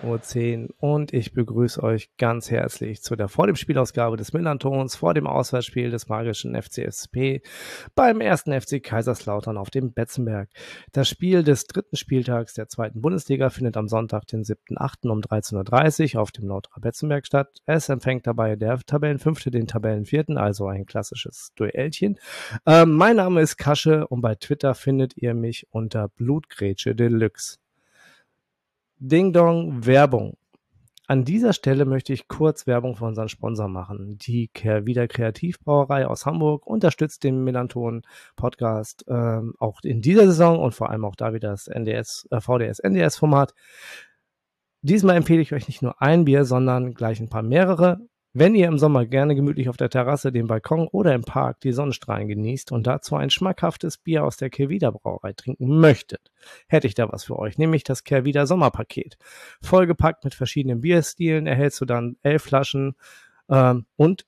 19.10 Uhr und ich begrüße euch ganz herzlich zu der vor dem Spielausgabe des Millantons, vor dem Auswärtsspiel des magischen FCSP beim ersten FC Kaiserslautern auf dem Betzenberg. Das Spiel des dritten Spieltags der zweiten Bundesliga findet am Sonntag, den 7.8. um 13.30 Uhr auf dem Lauterer Betzenberg statt. Es empfängt dabei der Tabellenfünfte den Tabellenvierten, also ein klassisches Duellchen. Ähm, mein Name ist Kasche und bei Twitter findet ihr mich unter Blutgrätsche Deluxe. Ding Dong Werbung. An dieser Stelle möchte ich kurz Werbung für unseren Sponsor machen. Die Wieder Kreativbrauerei aus Hamburg unterstützt den Melanton Podcast ähm, auch in dieser Saison und vor allem auch da wieder das NDS, äh, VDS NDS Format. Diesmal empfehle ich euch nicht nur ein Bier, sondern gleich ein paar mehrere. Wenn ihr im Sommer gerne gemütlich auf der Terrasse, dem Balkon oder im Park die Sonnenstrahlen genießt und dazu ein schmackhaftes Bier aus der Kervida Brauerei trinken möchtet, hätte ich da was für euch, nämlich das Kervida Sommerpaket. Vollgepackt mit verschiedenen Bierstilen erhältst du dann elf Flaschen ähm, und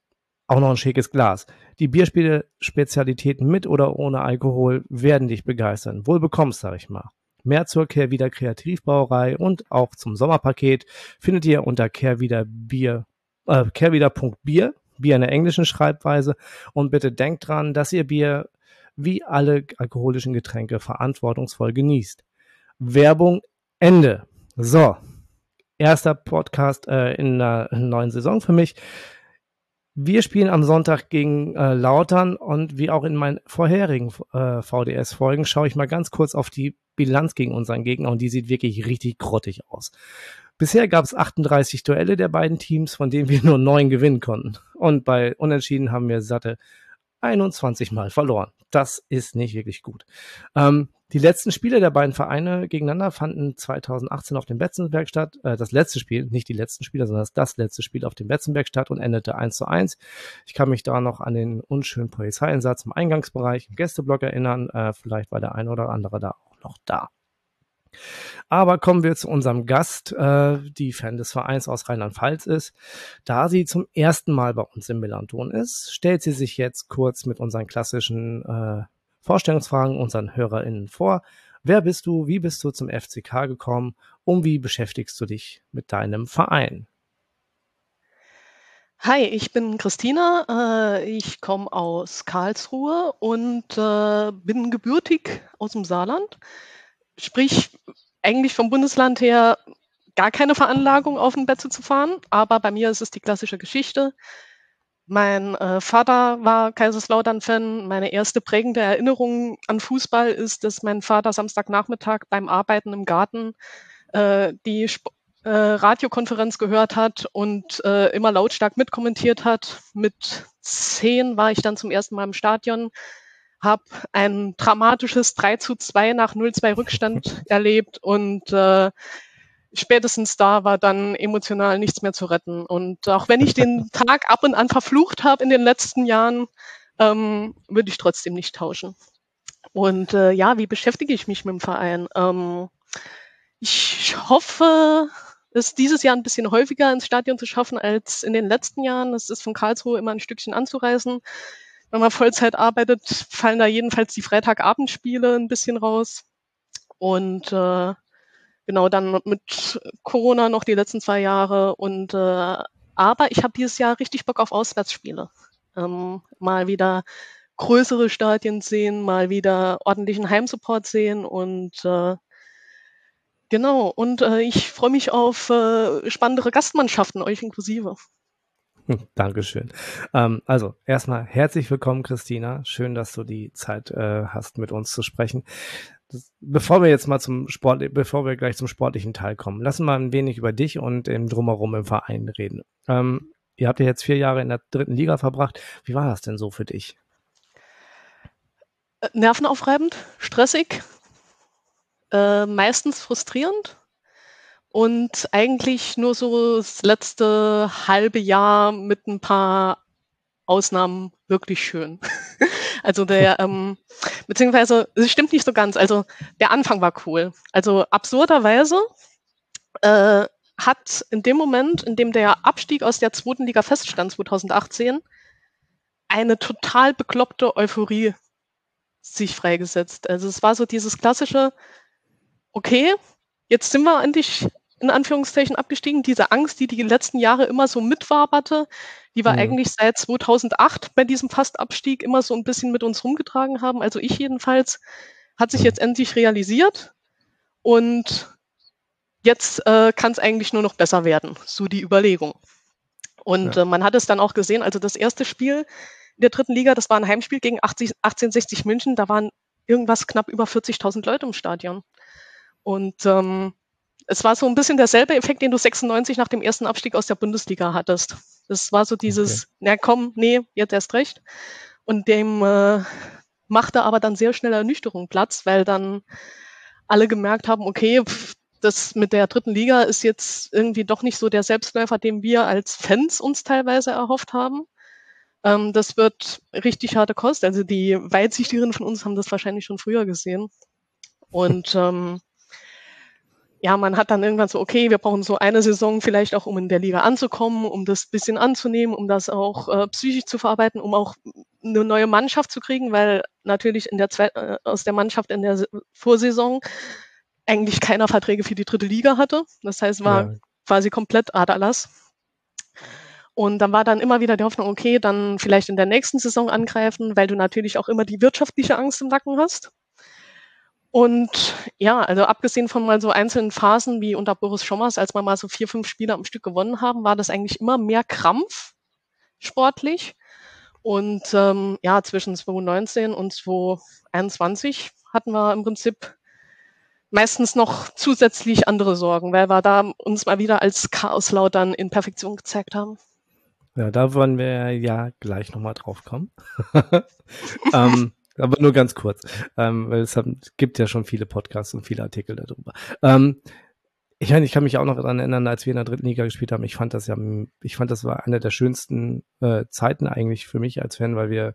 auch noch ein schickes Glas. Die Bierspiele-Spezialitäten mit oder ohne Alkohol werden dich begeistern. Wohl bekommst, sag ich mal. Mehr zur Kehrwieder Kreativbrauerei und auch zum Sommerpaket findet ihr unter kehrwiederbier.com äh, kehrwieder.bier, Bier in der englischen Schreibweise. Und bitte denkt dran, dass ihr Bier wie alle alkoholischen Getränke verantwortungsvoll genießt. Werbung Ende. So, erster Podcast äh, in der neuen Saison für mich. Wir spielen am Sonntag gegen äh, Lautern und wie auch in meinen vorherigen äh, VDS-Folgen schaue ich mal ganz kurz auf die Bilanz gegen unseren Gegner und die sieht wirklich richtig grottig aus. Bisher gab es 38 Duelle der beiden Teams, von denen wir nur neun gewinnen konnten. Und bei Unentschieden haben wir satte 21 Mal verloren. Das ist nicht wirklich gut. Ähm, die letzten Spiele der beiden Vereine gegeneinander fanden 2018 auf dem Betzenberg statt. Äh, das letzte Spiel, nicht die letzten Spiele, sondern das, letzte Spiel auf dem Betzenberg statt und endete 1 zu 1. Ich kann mich da noch an den unschönen Polizeieinsatz im Eingangsbereich im Gästeblock erinnern. Äh, vielleicht war der ein oder andere da auch noch da. Aber kommen wir zu unserem Gast, äh, die Fan des Vereins aus Rheinland-Pfalz ist. Da sie zum ersten Mal bei uns im Millanton ist, stellt sie sich jetzt kurz mit unseren klassischen äh, Vorstellungsfragen unseren HörerInnen vor. Wer bist du? Wie bist du zum FCK gekommen? Und wie beschäftigst du dich mit deinem Verein? Hi, ich bin Christina. Äh, ich komme aus Karlsruhe und äh, bin gebürtig aus dem Saarland. Sprich, eigentlich vom Bundesland her gar keine Veranlagung, auf den Betze zu fahren. Aber bei mir ist es die klassische Geschichte. Mein äh, Vater war Kaiserslautern-Fan. Meine erste prägende Erinnerung an Fußball ist, dass mein Vater Samstagnachmittag beim Arbeiten im Garten äh, die Sp äh, Radiokonferenz gehört hat und äh, immer lautstark mitkommentiert hat. Mit zehn war ich dann zum ersten Mal im Stadion habe ein dramatisches 3 zu 2 nach 0-2 Rückstand erlebt und äh, spätestens da war dann emotional nichts mehr zu retten. Und auch wenn ich den Tag ab und an verflucht habe in den letzten Jahren, ähm, würde ich trotzdem nicht tauschen. Und äh, ja, wie beschäftige ich mich mit dem Verein? Ähm, ich hoffe, es dieses Jahr ein bisschen häufiger ins Stadion zu schaffen als in den letzten Jahren. Es ist von Karlsruhe immer ein Stückchen anzureisen wenn man Vollzeit arbeitet, fallen da jedenfalls die Freitagabendspiele ein bisschen raus. Und äh, genau dann mit Corona noch die letzten zwei Jahre. Und äh, aber ich habe dieses Jahr richtig Bock auf Auswärtsspiele. Ähm, mal wieder größere Stadien sehen, mal wieder ordentlichen Heimsupport sehen und äh, genau. Und äh, ich freue mich auf äh, spannendere Gastmannschaften, euch inklusive. Dankeschön. Ähm, also erstmal herzlich willkommen, Christina. Schön, dass du die Zeit äh, hast, mit uns zu sprechen. Das, bevor wir jetzt mal zum Sport, bevor wir gleich zum sportlichen Teil kommen, lassen wir ein wenig über dich und im Drumherum im Verein reden. Ähm, ihr habt ja jetzt vier Jahre in der dritten Liga verbracht. Wie war das denn so für dich? Äh, nervenaufreibend, stressig, äh, meistens frustrierend und eigentlich nur so das letzte halbe Jahr mit ein paar Ausnahmen wirklich schön. also der, ähm, beziehungsweise, es stimmt nicht so ganz. Also der Anfang war cool. Also absurderweise, äh, hat in dem Moment, in dem der Abstieg aus der zweiten Liga feststand, 2018, eine total bekloppte Euphorie sich freigesetzt. Also es war so dieses klassische, okay, jetzt sind wir endlich in Anführungszeichen abgestiegen. Diese Angst, die die letzten Jahre immer so mitwaberte, die wir mhm. eigentlich seit 2008 bei diesem Fastabstieg immer so ein bisschen mit uns rumgetragen haben, also ich jedenfalls, hat sich jetzt endlich realisiert und jetzt äh, kann es eigentlich nur noch besser werden, so die Überlegung. Und ja. äh, man hat es dann auch gesehen, also das erste Spiel in der dritten Liga, das war ein Heimspiel gegen 80, 1860 München, da waren irgendwas knapp über 40.000 Leute im Stadion. Und ähm, es war so ein bisschen derselbe Effekt, den du 96 nach dem ersten Abstieg aus der Bundesliga hattest. Das war so dieses, okay. na komm, nee, jetzt erst recht. Und dem äh, machte aber dann sehr schnell Ernüchterung Platz, weil dann alle gemerkt haben, okay, pff, das mit der dritten Liga ist jetzt irgendwie doch nicht so der Selbstläufer, den wir als Fans uns teilweise erhofft haben. Ähm, das wird richtig harte Kost. Also die Weitsichtigeren von uns haben das wahrscheinlich schon früher gesehen. Und ähm, ja, man hat dann irgendwann so, okay, wir brauchen so eine Saison vielleicht auch, um in der Liga anzukommen, um das bisschen anzunehmen, um das auch äh, psychisch zu verarbeiten, um auch eine neue Mannschaft zu kriegen, weil natürlich in der Zwe äh, aus der Mannschaft in der Vorsaison eigentlich keiner Verträge für die dritte Liga hatte. Das heißt, war ja. quasi komplett Aderlass. Und dann war dann immer wieder die Hoffnung, okay, dann vielleicht in der nächsten Saison angreifen, weil du natürlich auch immer die wirtschaftliche Angst im Nacken hast. Und ja, also abgesehen von mal so einzelnen Phasen wie unter Boris Schommers, als wir mal so vier, fünf Spiele am Stück gewonnen haben, war das eigentlich immer mehr Krampf sportlich. Und ähm, ja, zwischen 2019 und 2021 hatten wir im Prinzip meistens noch zusätzlich andere Sorgen, weil wir da uns mal wieder als Chaoslautern in Perfektion gezeigt haben. Ja, da wollen wir ja gleich nochmal drauf kommen. ähm, aber nur ganz kurz, ähm, weil es, gibt ja schon viele Podcasts und viele Artikel darüber. Ähm, ich meine, ich kann mich auch noch daran erinnern, als wir in der dritten Liga gespielt haben. Ich fand das ja, ich fand das war eine der schönsten äh, Zeiten eigentlich für mich als Fan, weil wir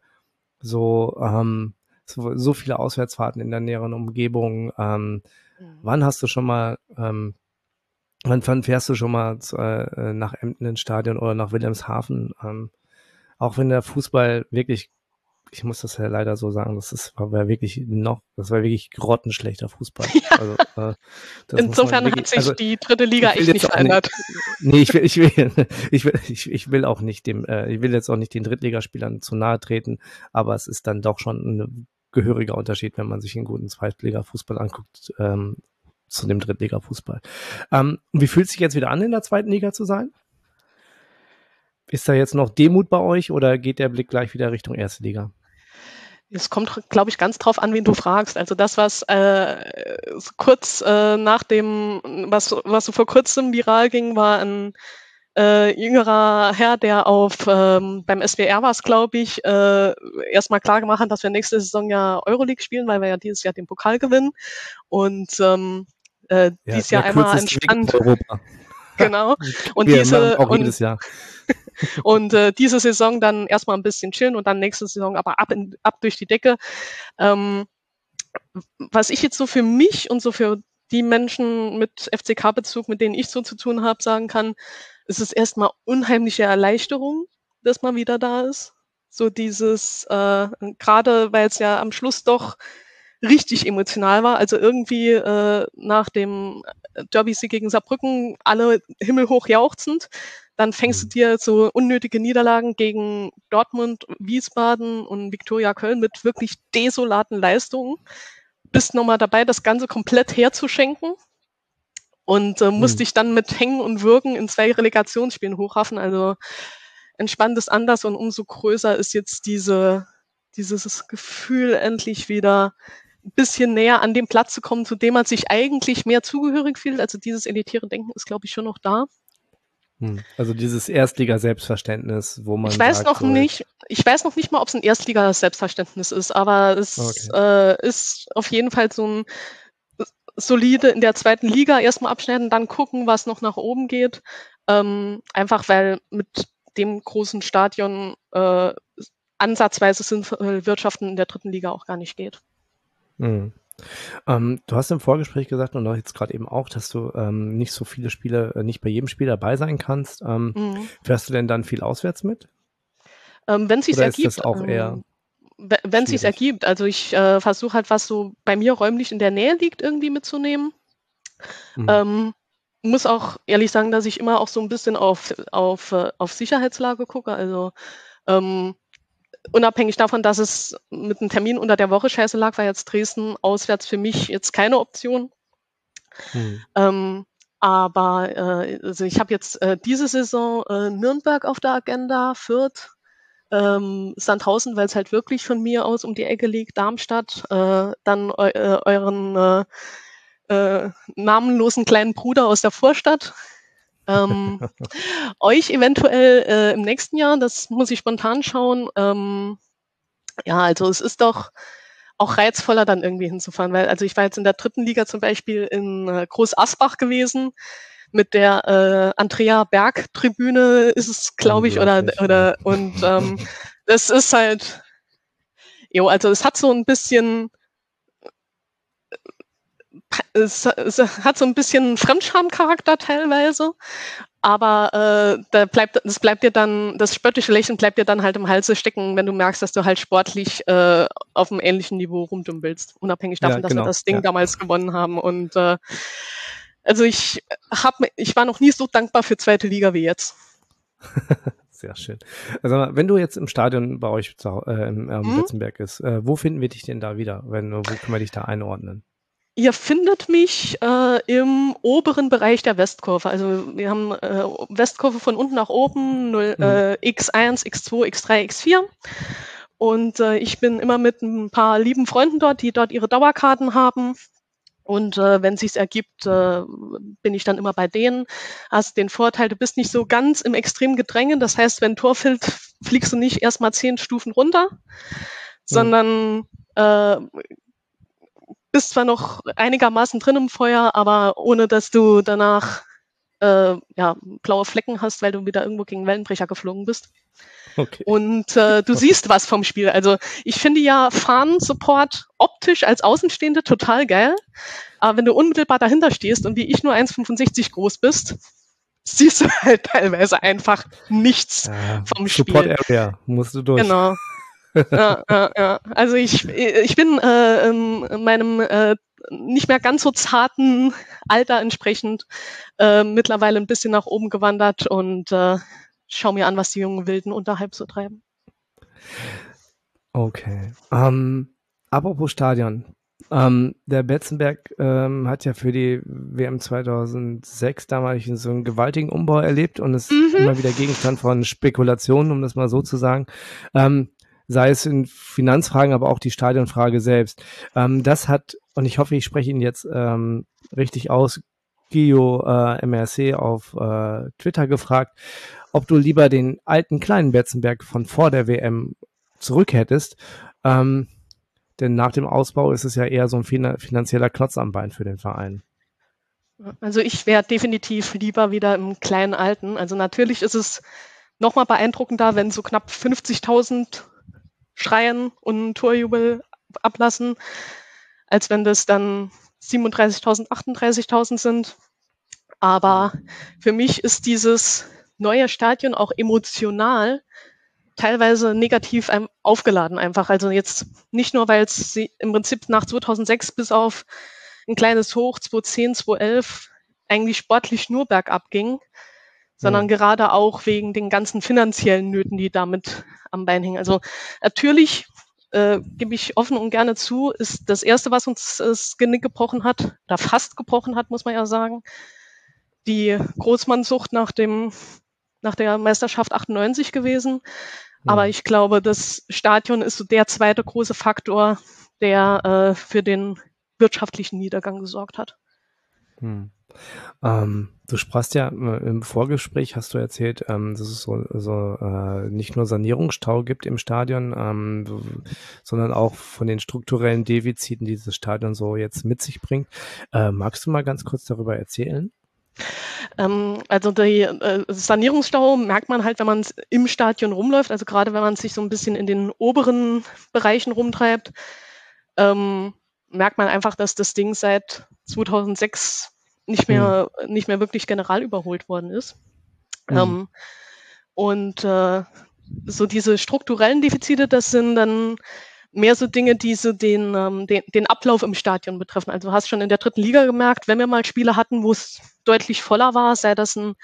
so, ähm, so, so viele Auswärtsfahrten in der näheren Umgebung. Ähm, mhm. Wann hast du schon mal, ähm, wann, wann fährst du schon mal äh, nach Emden ins Stadion oder nach Wilhelmshaven? Ähm, auch wenn der Fußball wirklich ich muss das ja leider so sagen, das ist, war wirklich noch, das war wirklich grottenschlechter Fußball. Ja. Also, äh, Insofern wirklich, hat sich also, die dritte Liga echt nicht verändert. Nicht, nee, ich will, ich will, ich will, ich, ich will auch nicht dem, äh, ich will jetzt auch nicht den Drittligaspielern zu nahe treten, aber es ist dann doch schon ein gehöriger Unterschied, wenn man sich einen guten Zweitliga-Fußball anguckt, ähm, zu dem Drittliga-Fußball. Ähm, wie fühlt es sich jetzt wieder an, in der zweiten Liga zu sein? Ist da jetzt noch Demut bei euch oder geht der Blick gleich wieder Richtung erste Liga? Es kommt, glaube ich, ganz drauf an, wen du fragst. Also das, was äh, kurz äh, nach dem, was, was so vor kurzem viral ging, war ein äh, jüngerer Herr, der auf ähm, beim SWR war es, glaube ich, äh, erstmal klar gemacht hat, dass wir nächste Saison ja Euroleague spielen, weil wir ja dieses Jahr den Pokal gewinnen. Und ähm, äh, ja, dieses Jahr einmal entspannt. Genau. Und diese und. und äh, diese Saison dann erstmal ein bisschen chillen und dann nächste Saison aber ab, in, ab durch die Decke. Ähm, was ich jetzt so für mich und so für die Menschen mit FCK-Bezug, mit denen ich so zu tun habe, sagen kann, ist es erstmal unheimliche Erleichterung, dass man wieder da ist. So dieses, äh, gerade weil es ja am Schluss doch richtig emotional war. Also irgendwie äh, nach dem Derby-Sieg gegen Saarbrücken alle himmelhoch jauchzend. Dann fängst du mhm. dir so unnötige Niederlagen gegen Dortmund, Wiesbaden und Viktoria Köln mit wirklich desolaten Leistungen. Bist nochmal dabei, das Ganze komplett herzuschenken. Und äh, musst mhm. dich dann mit Hängen und Würgen in zwei Relegationsspielen hochraffen. Also entspannt ist anders und umso größer ist jetzt diese, dieses Gefühl, endlich wieder ein bisschen näher an den Platz zu kommen, zu dem man sich eigentlich mehr zugehörig fühlt. Also dieses elitäre Denken ist, glaube ich, schon noch da. Hm. Also dieses Erstliga-Selbstverständnis, wo man. Ich weiß sagt, noch nicht, ich weiß noch nicht mal, ob es ein Erstliga-Selbstverständnis ist, aber es okay. äh, ist auf jeden Fall so ein solide in der zweiten Liga erstmal abschneiden, dann gucken, was noch nach oben geht. Ähm, einfach weil mit dem großen Stadion äh, ansatzweise sind äh, Wirtschaften in der dritten Liga auch gar nicht geht. Mhm. Ähm, du hast im Vorgespräch gesagt und jetzt gerade eben auch, dass du ähm, nicht so viele Spiele, äh, nicht bei jedem Spiel dabei sein kannst. Ähm, mhm. Fährst du denn dann viel auswärts mit? Ähm, wenn es sich ergibt. Ist das auch eher ähm, wenn es sich ergibt. Also ich äh, versuche halt, was so bei mir räumlich in der Nähe liegt, irgendwie mitzunehmen. Mhm. Ähm, muss auch ehrlich sagen, dass ich immer auch so ein bisschen auf, auf, äh, auf Sicherheitslage gucke. Also ähm, unabhängig davon, dass es mit einem Termin unter der Woche scheiße lag, war jetzt Dresden auswärts für mich jetzt keine Option. Hm. Ähm, aber äh, also ich habe jetzt äh, diese Saison äh, Nürnberg auf der Agenda, Fürth, ähm, Sandhausen, weil es halt wirklich von mir aus um die Ecke liegt, Darmstadt, äh, dann eu äh, euren äh, äh, namenlosen kleinen Bruder aus der Vorstadt, ähm, euch eventuell äh, im nächsten Jahr, das muss ich spontan schauen. Ähm, ja, also es ist doch auch reizvoller dann irgendwie hinzufahren, weil also ich war jetzt in der dritten Liga zum Beispiel in äh, Groß Asbach gewesen mit der äh, Andrea Berg Tribüne ist es, glaube ich, oder oder und ähm, das ist halt, jo, also es hat so ein bisschen es, es hat so ein bisschen Fremdscham-Charakter teilweise, aber äh, da bleibt, das bleibt dir dann, das spöttische Lächeln bleibt dir dann halt im Halse stecken, wenn du merkst, dass du halt sportlich äh, auf einem ähnlichen Niveau rumdümpelst, unabhängig davon, ja, genau. dass wir genau. das Ding ja. damals gewonnen haben. Und äh, also ich hab, ich war noch nie so dankbar für zweite Liga wie jetzt. Sehr schön. Also wenn du jetzt im Stadion bei euch äh, im ähm, hm? Betzenberg ist, äh, wo finden wir dich denn da wieder? Wenn, wo können wir dich da einordnen? Ihr findet mich äh, im oberen Bereich der Westkurve. Also wir haben äh, Westkurve von unten nach oben, 0, mhm. äh, X1, X2, X3, X4. Und äh, ich bin immer mit ein paar lieben Freunden dort, die dort ihre Dauerkarten haben. Und äh, wenn sich's ergibt, äh, bin ich dann immer bei denen. Hast den Vorteil, du bist nicht so ganz im extremen Gedränge. Das heißt, wenn Tor fällt, fliegst du nicht erstmal zehn Stufen runter, mhm. sondern äh, bist zwar noch einigermaßen drin im Feuer, aber ohne dass du danach äh, ja, blaue Flecken hast, weil du wieder irgendwo gegen Wellenbrecher geflogen bist. Okay. Und äh, du siehst was vom Spiel. Also ich finde ja Fahnen-Support optisch als Außenstehende total geil. Aber wenn du unmittelbar dahinter stehst und wie ich nur 1,65 groß bist, siehst du halt teilweise einfach nichts ja, vom Spiel. Support Area musst du durch. Genau ja, ja, ja. Also ich, ich bin äh, in meinem äh, nicht mehr ganz so zarten Alter entsprechend äh, mittlerweile ein bisschen nach oben gewandert und äh, schau mir an, was die jungen Wilden unterhalb so treiben. Okay. Ähm, apropos Stadion. Ähm, der Betzenberg ähm, hat ja für die WM 2006 damals so einen gewaltigen Umbau erlebt und ist mhm. immer wieder Gegenstand von Spekulationen, um das mal so zu sagen. Ähm, sei es in Finanzfragen, aber auch die Stadionfrage selbst. Ähm, das hat, und ich hoffe, ich spreche ihn jetzt ähm, richtig aus, Gio äh, MRC auf äh, Twitter gefragt, ob du lieber den alten kleinen Betzenberg von vor der WM zurück hättest. Ähm, denn nach dem Ausbau ist es ja eher so ein finanzieller Klotz am Bein für den Verein. Also ich wäre definitiv lieber wieder im kleinen Alten. Also natürlich ist es nochmal beeindruckender, wenn so knapp 50.000 schreien und einen Torjubel ablassen, als wenn das dann 37.000, 38.000 sind. Aber für mich ist dieses neue Stadion auch emotional teilweise negativ aufgeladen einfach. Also jetzt nicht nur, weil es im Prinzip nach 2006 bis auf ein kleines Hoch 2010, 2011 eigentlich sportlich nur bergab ging, sondern ja. gerade auch wegen den ganzen finanziellen Nöten, die damit am Bein hängen. Also natürlich äh, gebe ich offen und gerne zu, ist das erste, was uns das Genick gebrochen hat, oder fast gebrochen hat, muss man ja sagen, die Großmannsucht nach dem nach der Meisterschaft 98 gewesen. Ja. Aber ich glaube, das Stadion ist so der zweite große Faktor, der äh, für den wirtschaftlichen Niedergang gesorgt hat. Hm. Ähm, du sprachst ja äh, im Vorgespräch, hast du erzählt, ähm, dass es so, so äh, nicht nur Sanierungsstau gibt im Stadion, ähm, sondern auch von den strukturellen Defiziten, die dieses Stadion so jetzt mit sich bringt. Äh, magst du mal ganz kurz darüber erzählen? Ähm, also die äh, Sanierungsstau merkt man halt, wenn man im Stadion rumläuft, also gerade wenn man sich so ein bisschen in den oberen Bereichen rumtreibt. Ähm, merkt man einfach, dass das Ding seit 2006 nicht mehr, mhm. nicht mehr wirklich general überholt worden ist. Mhm. Ähm, und äh, so diese strukturellen Defizite, das sind dann mehr so Dinge, die so den, ähm, den, den Ablauf im Stadion betreffen. Also du hast schon in der dritten Liga gemerkt, wenn wir mal Spiele hatten, wo es deutlich voller war, sei das ein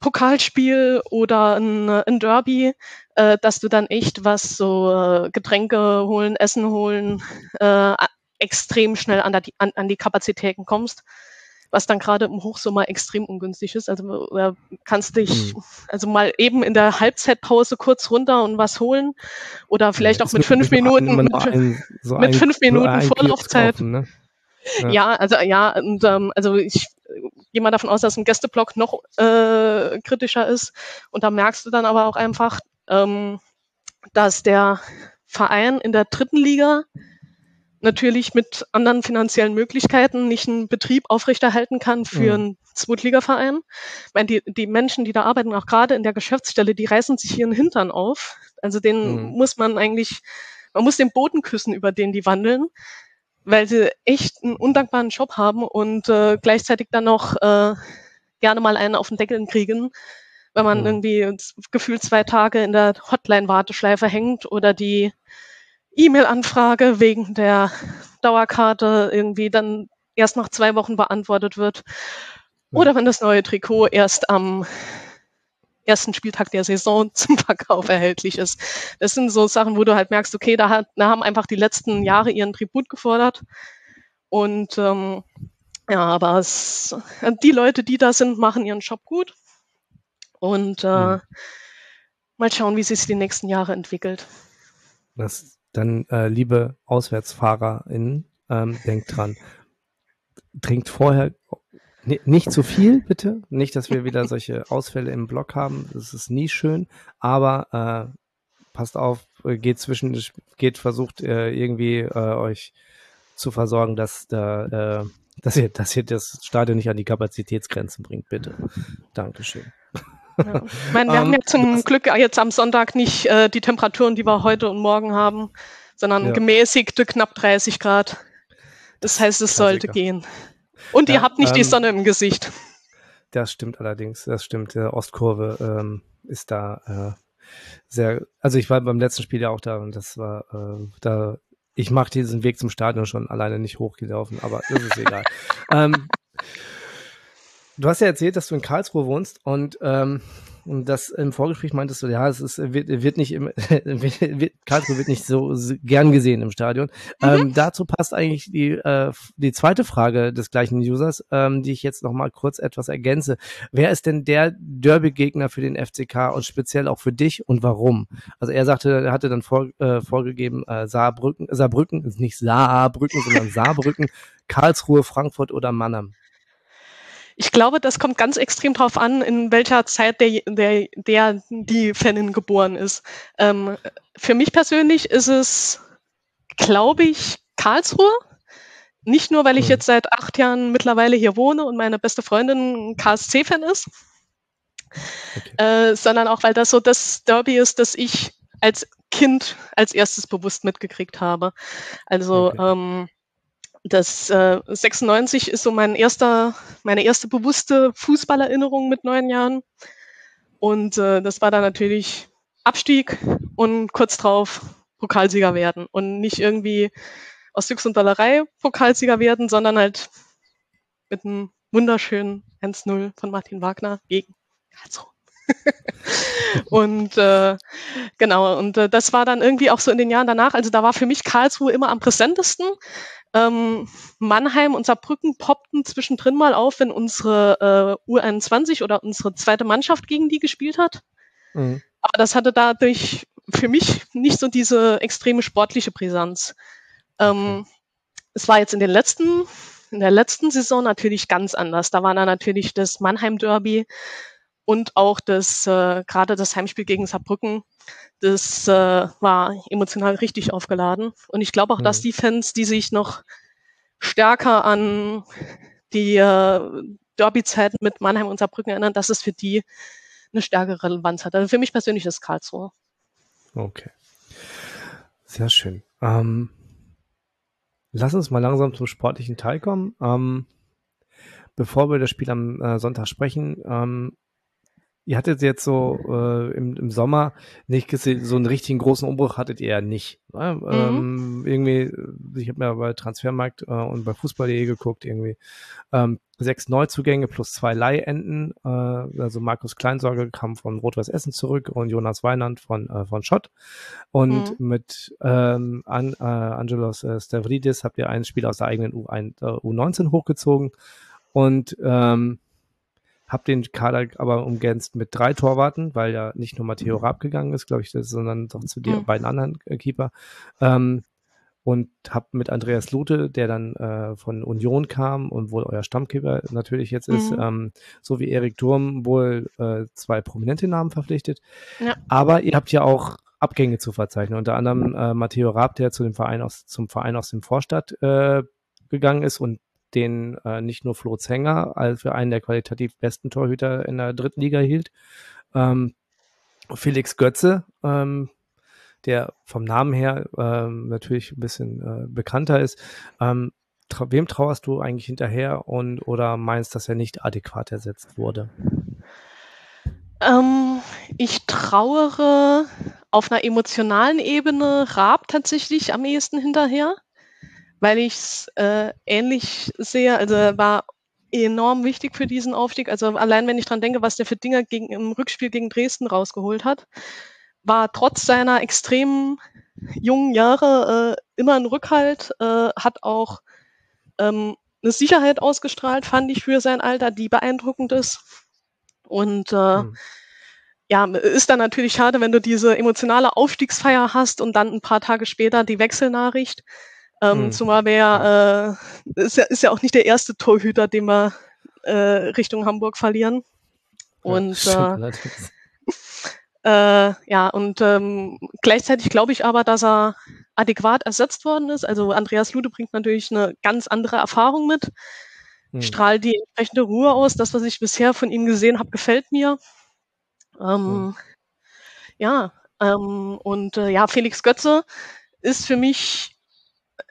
Pokalspiel oder ein, ein Derby, äh, dass du dann echt was so äh, Getränke holen, Essen holen, äh, extrem schnell an, der, an, an die Kapazitäten kommst was dann gerade im Hochsommer extrem ungünstig ist. Also da kannst dich mhm. also mal eben in der Halbzeitpause kurz runter und was holen oder vielleicht ja, auch mit fünf Minuten mit, ein, so mit fünf Minuten Vorlaufzeit. Offen, ne? ja. ja. also ja, und ähm, also ich gehe mal davon aus, dass ein Gästeblock noch äh, kritischer ist. Und da merkst du dann aber auch einfach, ähm, dass der Verein in der dritten Liga natürlich mit anderen finanziellen Möglichkeiten nicht einen Betrieb aufrechterhalten kann für mhm. einen Zweitligaverein. Ich meine, die, die Menschen, die da arbeiten, auch gerade in der Geschäftsstelle, die reißen sich ihren Hintern auf. Also den mhm. muss man eigentlich, man muss den Boden küssen, über den die wandeln, weil sie echt einen undankbaren Job haben und äh, gleichzeitig dann noch äh, gerne mal einen auf den Deckel kriegen, wenn man mhm. irgendwie gefühlt zwei Tage in der Hotline-Warteschleife hängt oder die E-Mail-Anfrage wegen der Dauerkarte irgendwie dann erst nach zwei Wochen beantwortet wird. Oder wenn das neue Trikot erst am ersten Spieltag der Saison zum Verkauf erhältlich ist. Das sind so Sachen, wo du halt merkst, okay, da, hat, da haben einfach die letzten Jahre ihren Tribut gefordert. Und ähm, ja, aber es, die Leute, die da sind, machen ihren Job gut. Und äh, mal schauen, wie sich die nächsten Jahre entwickelt. Das dann äh, liebe AuswärtsfahrerInnen, ähm, denkt dran, trinkt vorher nicht zu viel, bitte. Nicht, dass wir wieder solche Ausfälle im Block haben. Das ist nie schön. Aber äh, passt auf, geht zwischen, geht, versucht äh, irgendwie äh, euch zu versorgen, dass da, äh, dass ihr, dass ihr das Stadion nicht an die Kapazitätsgrenzen bringt, bitte. Dankeschön. Ja. Ich meine, wir um, haben ja ähm, zum Glück jetzt am Sonntag nicht äh, die Temperaturen, die wir heute und morgen haben, sondern ja. gemäßigte knapp 30 Grad. Das heißt, es sollte gehen. Und ja, ihr habt nicht ähm, die Sonne im Gesicht. Das stimmt allerdings, das stimmt. Der Ostkurve ähm, ist da äh, sehr, also ich war beim letzten Spiel ja auch da und das war äh, da, ich mache diesen Weg zum Stadion schon alleine nicht hochgelaufen, aber das ist egal. ähm, Du hast ja erzählt, dass du in Karlsruhe wohnst und ähm, und das im Vorgespräch meintest du, ja, es ist, wird, wird nicht im, wird, Karlsruhe wird nicht so gern gesehen im Stadion. Mhm. Ähm, dazu passt eigentlich die, äh, die zweite Frage des gleichen Users, ähm, die ich jetzt noch mal kurz etwas ergänze. Wer ist denn der Derby-Gegner für den FCK und speziell auch für dich und warum? Also er sagte, er hatte dann vor, äh, vorgegeben, äh, Saarbrücken, Saarbrücken, nicht Saarbrücken, sondern Saarbrücken, Karlsruhe, Frankfurt oder Mannheim. Ich glaube, das kommt ganz extrem drauf an, in welcher Zeit der, der, der die Fanin geboren ist. Ähm, für mich persönlich ist es, glaube ich, Karlsruhe. Nicht nur, weil ich mhm. jetzt seit acht Jahren mittlerweile hier wohne und meine beste Freundin ein KSC-Fan ist, okay. äh, sondern auch, weil das so das Derby ist, das ich als Kind als erstes bewusst mitgekriegt habe. Also okay. ähm, das äh, 96 ist so mein erster, meine erste bewusste Fußballerinnerung mit neun Jahren. Und äh, das war dann natürlich Abstieg und kurz drauf Pokalsieger werden. Und nicht irgendwie aus Jux und Dollerei Pokalsieger werden, sondern halt mit einem wunderschönen 1-0 von Martin Wagner gegen Karlsruhe. und äh, genau, und äh, das war dann irgendwie auch so in den Jahren danach. Also da war für mich Karlsruhe immer am präsentesten, ähm, Mannheim und Saarbrücken poppten zwischendrin mal auf, wenn unsere äh, U21 oder unsere zweite Mannschaft gegen die gespielt hat. Mhm. Aber das hatte dadurch für mich nicht so diese extreme sportliche Brisanz. Ähm, es war jetzt in den letzten, in der letzten Saison natürlich ganz anders. Da war dann natürlich das Mannheim Derby und auch das, äh, gerade das Heimspiel gegen Saarbrücken das äh, war emotional richtig aufgeladen. Und ich glaube auch, mhm. dass die Fans, die sich noch stärker an die äh, Derby-Zeiten mit Mannheim und Saarbrücken erinnern, dass es für die eine stärkere Relevanz hat. Also für mich persönlich ist Karlsruhe. Okay. Sehr schön. Ähm, lass uns mal langsam zum sportlichen Teil kommen. Ähm, bevor wir das Spiel am äh, Sonntag sprechen, ähm, Ihr hattet jetzt so äh, im, im Sommer nicht gesehen, so einen richtigen großen Umbruch hattet ihr ja nicht. Ne? Mhm. Ähm, irgendwie, ich habe mir bei Transfermarkt äh, und bei Fußball.de geguckt, irgendwie ähm, sechs Neuzugänge plus zwei Leihenden. Äh, also Markus Kleinsorge kam von Rot-Weiß Essen zurück und Jonas Weinand von, äh, von Schott. Und mhm. mit ähm, An, äh, Angelos äh, Stavridis habt ihr ein Spiel aus der eigenen U1, äh, U19 hochgezogen. Und ähm, habe den Kader aber umgänzt mit drei Torwarten, weil ja nicht nur Matteo Raab gegangen ist, glaube ich, sondern doch zu den mhm. beiden anderen äh, Keeper. Ähm, und habe mit Andreas Lute, der dann äh, von Union kam und wohl euer Stammkeeper natürlich jetzt ist, mhm. ähm, so wie Erik Durm wohl äh, zwei prominente Namen verpflichtet. Ja. Aber ihr habt ja auch Abgänge zu verzeichnen, unter anderem äh, Matteo Raab, der zu dem Verein aus, zum Verein aus dem Vorstadt äh, gegangen ist und den äh, nicht nur Flo Zenger als für einen der qualitativ besten Torhüter in der dritten Liga hielt. Ähm, Felix Götze, ähm, der vom Namen her ähm, natürlich ein bisschen äh, bekannter ist. Ähm, tra wem trauerst du eigentlich hinterher und oder meinst, dass er nicht adäquat ersetzt wurde? Ähm, ich trauere auf einer emotionalen Ebene Raab tatsächlich am ehesten hinterher weil ich es äh, ähnlich sehe. Also war enorm wichtig für diesen Aufstieg. Also allein wenn ich dran denke, was der für Dinger gegen, im Rückspiel gegen Dresden rausgeholt hat, war trotz seiner extremen jungen Jahre äh, immer ein Rückhalt, äh, hat auch ähm, eine Sicherheit ausgestrahlt, fand ich für sein Alter, die beeindruckend ist. Und äh, mhm. ja, ist dann natürlich schade, wenn du diese emotionale Aufstiegsfeier hast und dann ein paar Tage später die Wechselnachricht. Ähm, hm. Zumal wir äh, ist, ja, ist ja auch nicht der erste Torhüter, den wir äh, Richtung Hamburg verlieren. Und ja, äh, äh, ja, und ähm, gleichzeitig glaube ich aber, dass er adäquat ersetzt worden ist. Also Andreas Lude bringt natürlich eine ganz andere Erfahrung mit, hm. strahlt die entsprechende Ruhe aus. Das, was ich bisher von ihm gesehen habe, gefällt mir. Ähm, hm. Ja, ähm, und äh, ja, Felix Götze ist für mich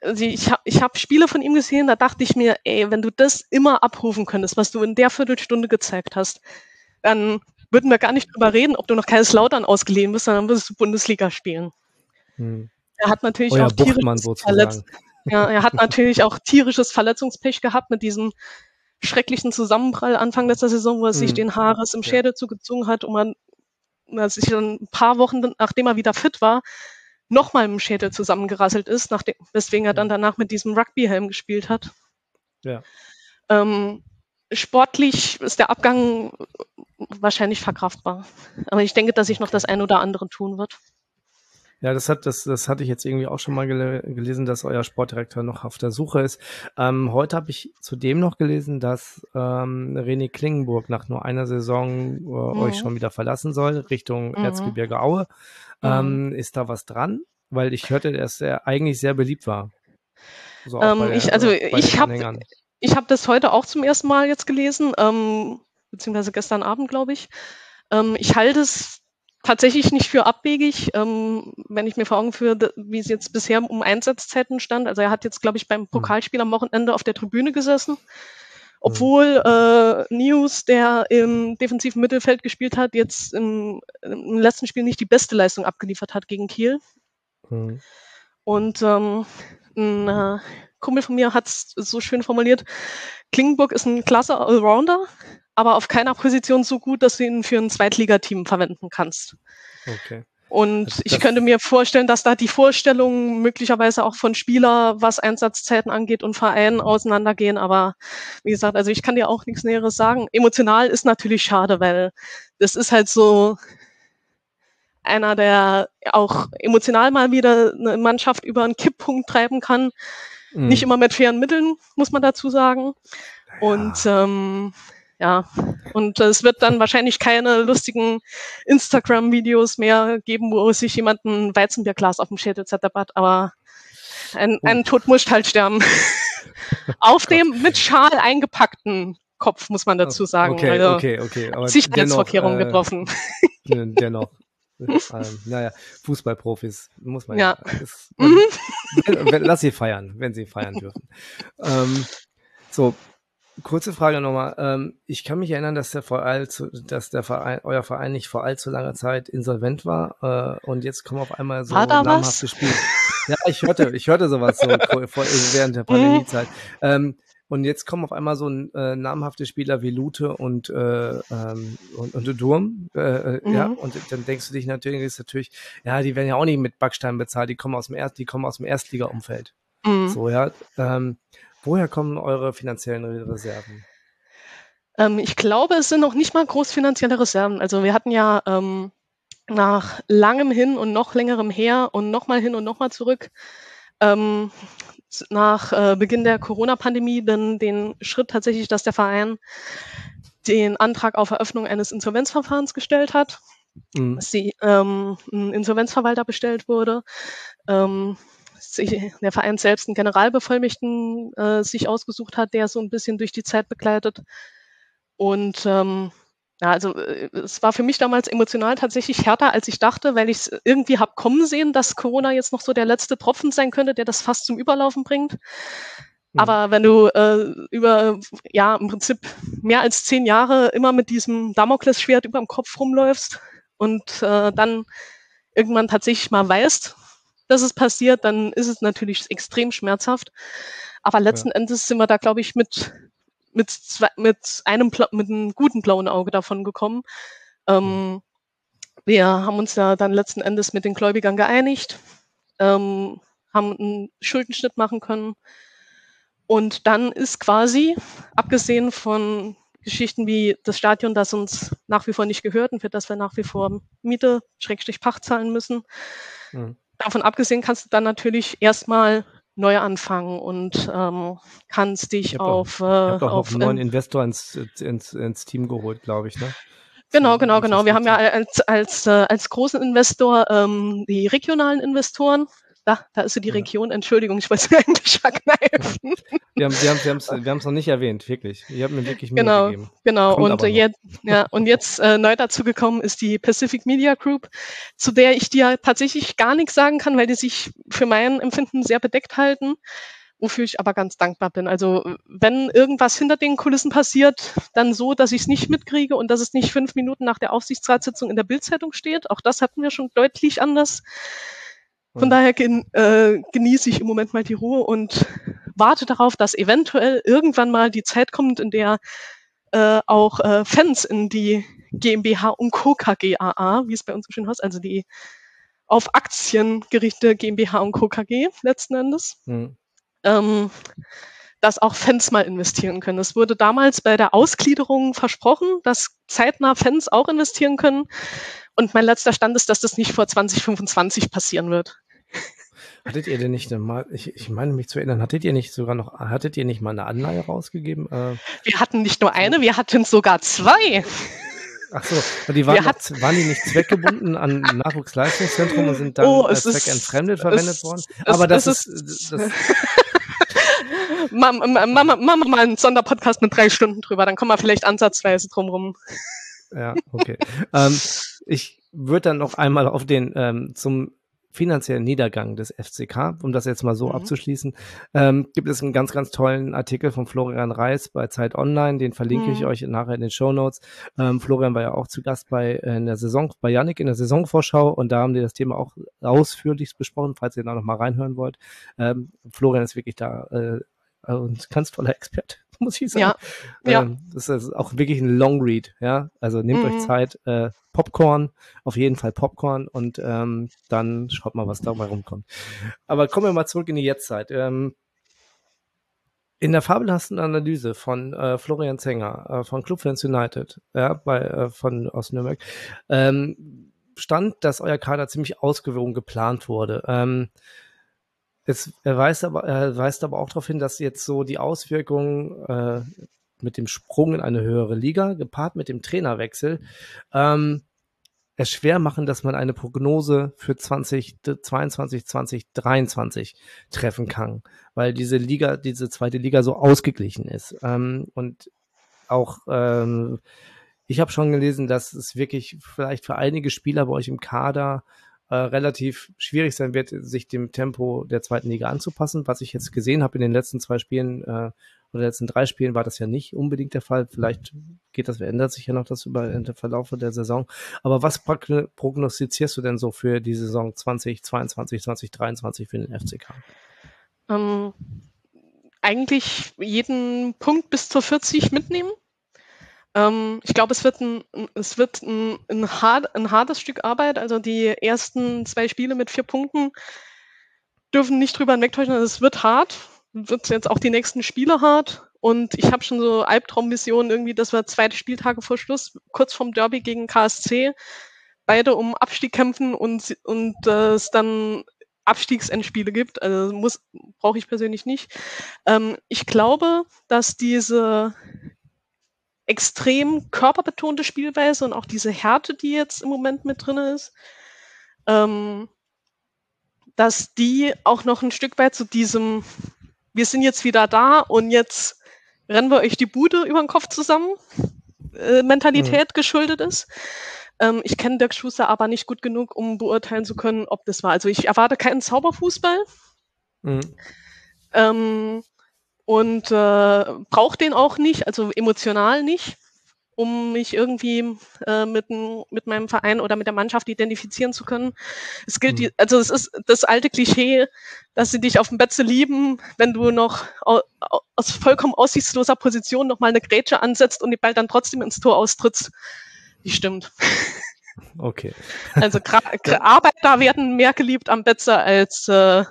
also ich habe ich hab Spiele von ihm gesehen, da dachte ich mir, ey, wenn du das immer abrufen könntest, was du in der Viertelstunde gezeigt hast, dann würden wir gar nicht drüber reden, ob du noch Kaiserslautern ausgeliehen bist, sondern würdest du Bundesliga spielen. Hm. Er hat natürlich Euer auch tierisches Verletz ja, er hat natürlich auch tierisches Verletzungspech gehabt mit diesem schrecklichen Zusammenprall Anfang letzter Saison, wo er hm. sich den Haares im Schädel zugezogen hat und man, als sich dann ein paar Wochen, nachdem er wieder fit war, nochmal im Schädel zusammengerasselt ist, nachdem, weswegen er dann danach mit diesem Rugby-Helm gespielt hat. Ja. Ähm, sportlich ist der Abgang wahrscheinlich verkraftbar. Aber ich denke, dass sich noch das ein oder andere tun wird. Ja, das hat, das, das hatte ich jetzt irgendwie auch schon mal gele gelesen, dass euer Sportdirektor noch auf der Suche ist. Ähm, heute habe ich zudem noch gelesen, dass ähm, René Klingenburg nach nur einer Saison äh, mhm. euch schon wieder verlassen soll, Richtung mhm. Erzgebirge Aue. Ähm, mhm. ist da was dran? Weil ich hörte, dass er eigentlich sehr beliebt war. So ähm, der, ich, also ich habe ich hab das heute auch zum ersten Mal jetzt gelesen, ähm, beziehungsweise gestern Abend, glaube ich. Ähm, ich halte es tatsächlich nicht für abwegig, ähm, wenn ich mir vor Augen führe, wie es jetzt bisher um Einsatzzeiten stand. Also er hat jetzt, glaube ich, beim hm. Pokalspiel am Wochenende auf der Tribüne gesessen. Obwohl äh, News, der im defensiven Mittelfeld gespielt hat, jetzt im, im letzten Spiel nicht die beste Leistung abgeliefert hat gegen Kiel. Mhm. Und ähm, ein äh, Kumpel von mir hat es so schön formuliert, Klingenburg ist ein klasse Allrounder, aber auf keiner Position so gut, dass du ihn für ein Zweitligateam verwenden kannst. Okay. Und das, ich könnte mir vorstellen, dass da die Vorstellungen möglicherweise auch von Spieler, was Einsatzzeiten angeht und Vereinen auseinandergehen. Aber wie gesagt, also ich kann dir auch nichts Näheres sagen. Emotional ist natürlich schade, weil das ist halt so einer, der auch emotional mal wieder eine Mannschaft über einen Kipppunkt treiben kann. Mhm. Nicht immer mit fairen Mitteln, muss man dazu sagen. Ja. Und ähm, ja, und es wird dann wahrscheinlich keine lustigen Instagram-Videos mehr geben, wo sich jemand ein Weizenbierglas auf dem Schädel zerdeppert, aber ein, ein Tod muss halt sterben. auf dem mit Schal eingepackten Kopf, muss man dazu sagen. Okay, also okay, okay. Aber Sicherheitsvorkehrungen äh, getroffen. dennoch. ähm, naja, Fußballprofis muss man ja. Ist, wenn, lass sie feiern, wenn sie feiern dürfen. Ähm, so, kurze Frage nochmal. Ähm, ich kann mich erinnern, dass der Verein, dass der Verein, euer Verein nicht vor allzu langer Zeit insolvent war äh, und jetzt kommen auf einmal so namhafte Spiele. Ja, ich hörte, ich hörte sowas so vor, während der Pandemiezeit. Ähm, und jetzt kommen auf einmal so äh, namhafte Spieler wie Lute und, äh, ähm, und, und Durm. Äh, äh, mhm. Ja, und dann denkst du dich natürlich, ist natürlich, ja, die werden ja auch nicht mit Backstein bezahlt, die kommen aus dem Erst, die kommen aus dem Erstliga-Umfeld. Mhm. So, ja. Ähm, woher kommen eure finanziellen Reserven? Ähm, ich glaube, es sind noch nicht mal groß finanzielle Reserven. Also wir hatten ja ähm, nach langem Hin und noch längerem Her und nochmal hin und nochmal zurück ähm, nach äh, Beginn der Corona-Pandemie dann den Schritt tatsächlich, dass der Verein den Antrag auf Eröffnung eines Insolvenzverfahrens gestellt hat. Mhm. Dass die, ähm, ein Insolvenzverwalter bestellt wurde. Ähm, der Verein selbst einen Generalbevollmächtigen äh, sich ausgesucht hat, der so ein bisschen durch die Zeit begleitet. Und ähm, ja, also äh, es war für mich damals emotional tatsächlich härter, als ich dachte, weil ich es irgendwie habe kommen sehen, dass Corona jetzt noch so der letzte Tropfen sein könnte, der das fast zum Überlaufen bringt. Mhm. Aber wenn du äh, über, ja, im Prinzip mehr als zehn Jahre immer mit diesem Damoklesschwert über dem Kopf rumläufst und äh, dann irgendwann tatsächlich mal weißt, dass es passiert, dann ist es natürlich extrem schmerzhaft. Aber letzten ja. Endes sind wir da, glaube ich, mit mit, zwei, mit einem mit einem guten blauen Auge davon gekommen. Ähm, wir haben uns ja dann letzten Endes mit den Gläubigern geeinigt, ähm, haben einen Schuldenschnitt machen können. Und dann ist quasi, abgesehen von Geschichten wie das Stadion, das uns nach wie vor nicht gehört und für das wir nach wie vor Miete, Schrägstrich Pacht zahlen müssen. Mhm. Davon abgesehen kannst du dann natürlich erstmal neu anfangen und ähm, kannst dich auf, äh, auf einen neuen Investor ins, ins, ins Team geholt, glaube ich, ne? Genau, genau, genau. Wir haben ja als, als, äh, als großen Investor ähm, die regionalen Investoren, da, da ist so die Region. Entschuldigung, ich wollte eigentlich verkneifen. Wir haben wir haben es wir haben's noch nicht erwähnt, wirklich. Ihr habt mir wirklich Mühe genau, gegeben. Genau, Kommt und jetzt, ja, und jetzt äh, neu dazu gekommen ist die Pacific Media Group, zu der ich dir tatsächlich gar nichts sagen kann, weil die sich für mein Empfinden sehr bedeckt halten wofür ich aber ganz dankbar bin. Also wenn irgendwas hinter den Kulissen passiert, dann so, dass ich es nicht mitkriege und dass es nicht fünf Minuten nach der Aufsichtsratssitzung in der Bildzeitung steht. Auch das hatten wir schon deutlich anders. Von daher gen, äh, genieße ich im Moment mal die Ruhe und warte darauf, dass eventuell irgendwann mal die Zeit kommt, in der äh, auch äh, Fans in die GmbH und Co. KGAA, wie es bei uns so schön heißt, also die auf Aktien gerichtete GmbH und Co. KG letzten Endes, mhm. ähm, dass auch Fans mal investieren können. Es wurde damals bei der Ausgliederung versprochen, dass zeitnah Fans auch investieren können. Und mein letzter Stand ist, dass das nicht vor 2025 passieren wird. Hattet ihr denn nicht mal, ich, ich meine mich zu erinnern, hattet ihr nicht sogar noch, hattet ihr nicht mal eine Anleihe rausgegeben? Äh, wir hatten nicht nur eine, wir hatten sogar zwei. Ach so, die waren, noch, waren die nicht zweckgebunden an Nachwuchsleistungszentrum und sind dann oh, als zweckentfremdet verwendet es, worden? Aber das ist, ist das, Machen wir mal einen Sonderpodcast mit drei Stunden drüber, dann kommen wir vielleicht ansatzweise drumrum. Ja, okay. ähm, ich würde dann noch einmal auf den ähm, zum finanziellen Niedergang des FCK, um das jetzt mal so mhm. abzuschließen, ähm, gibt es einen ganz, ganz tollen Artikel von Florian Reis bei Zeit Online, den verlinke mhm. ich euch nachher in den Show Notes. Ähm, Florian war ja auch zu Gast bei äh, in der Saison, bei Yannick in der Saisonvorschau und da haben die das Thema auch ausführlich besprochen, falls ihr da noch mal reinhören wollt. Ähm, Florian ist wirklich da äh, ein ganz toller Experte. muss ich sagen. Ja, ja. Ähm, das ist auch wirklich ein Long Read, ja. Also nehmt mhm. euch Zeit, äh, Popcorn, auf jeden Fall Popcorn und ähm, dann schaut mal, was dabei rumkommt. Aber kommen wir mal zurück in die Jetztzeit. Ähm, in der fabelhaften Analyse von äh, Florian Zenger äh, von Clubfans United, ja, bei, äh, von aus Nürnberg, ähm, stand, dass euer Kader ziemlich ausgewogen geplant wurde. Ähm, es, er, weist aber, er weist aber auch darauf hin, dass jetzt so die Auswirkungen äh, mit dem Sprung in eine höhere Liga, gepaart mit dem Trainerwechsel, ähm, es schwer machen, dass man eine Prognose für 2022, 2023 treffen kann, weil diese Liga, diese zweite Liga so ausgeglichen ist. Ähm, und auch ähm, ich habe schon gelesen, dass es wirklich vielleicht für einige Spieler bei euch im Kader äh, relativ schwierig sein wird, sich dem Tempo der zweiten Liga anzupassen. Was ich jetzt gesehen habe in den letzten zwei Spielen äh, oder letzten drei Spielen war das ja nicht unbedingt der Fall. Vielleicht geht das, ändert sich ja noch das über den Verlauf der Saison. Aber was prognostizierst du denn so für die Saison 2022, 2023 für den FCK? Ähm, eigentlich jeden Punkt bis zur 40 mitnehmen. Ähm, ich glaube, es wird, ein, es wird ein, ein, hart, ein hartes Stück Arbeit. Also die ersten zwei Spiele mit vier Punkten dürfen nicht drüber hinwegtäuschen. Also es wird hart. Wird jetzt auch die nächsten Spiele hart. Und ich habe schon so Albtraummissionen irgendwie, dass wir zweite Spieltage vor Schluss, kurz vorm Derby gegen KSC, beide um Abstieg kämpfen und, und äh, es dann Abstiegsendspiele gibt. Also muss, brauche ich persönlich nicht. Ähm, ich glaube, dass diese extrem körperbetonte Spielweise und auch diese Härte, die jetzt im Moment mit drin ist, ähm, dass die auch noch ein Stück weit zu diesem, wir sind jetzt wieder da und jetzt rennen wir euch die Bude über den Kopf zusammen, äh, Mentalität mhm. geschuldet ist. Ähm, ich kenne Dirk Schuster aber nicht gut genug, um beurteilen zu können, ob das war. Also ich erwarte keinen Zauberfußball. Mhm. Ähm, und äh, brauche den auch nicht, also emotional nicht, um mich irgendwie äh, mit, mit meinem Verein oder mit der Mannschaft identifizieren zu können. Es gilt, mhm. also es ist das alte Klischee, dass sie dich auf dem Betze lieben, wenn du noch aus vollkommen aussichtsloser Position noch mal eine Grätsche ansetzt und die Ball dann trotzdem ins Tor austrittst. Die stimmt. Okay. Also Arbeiter werden mehr geliebt am Betze als äh,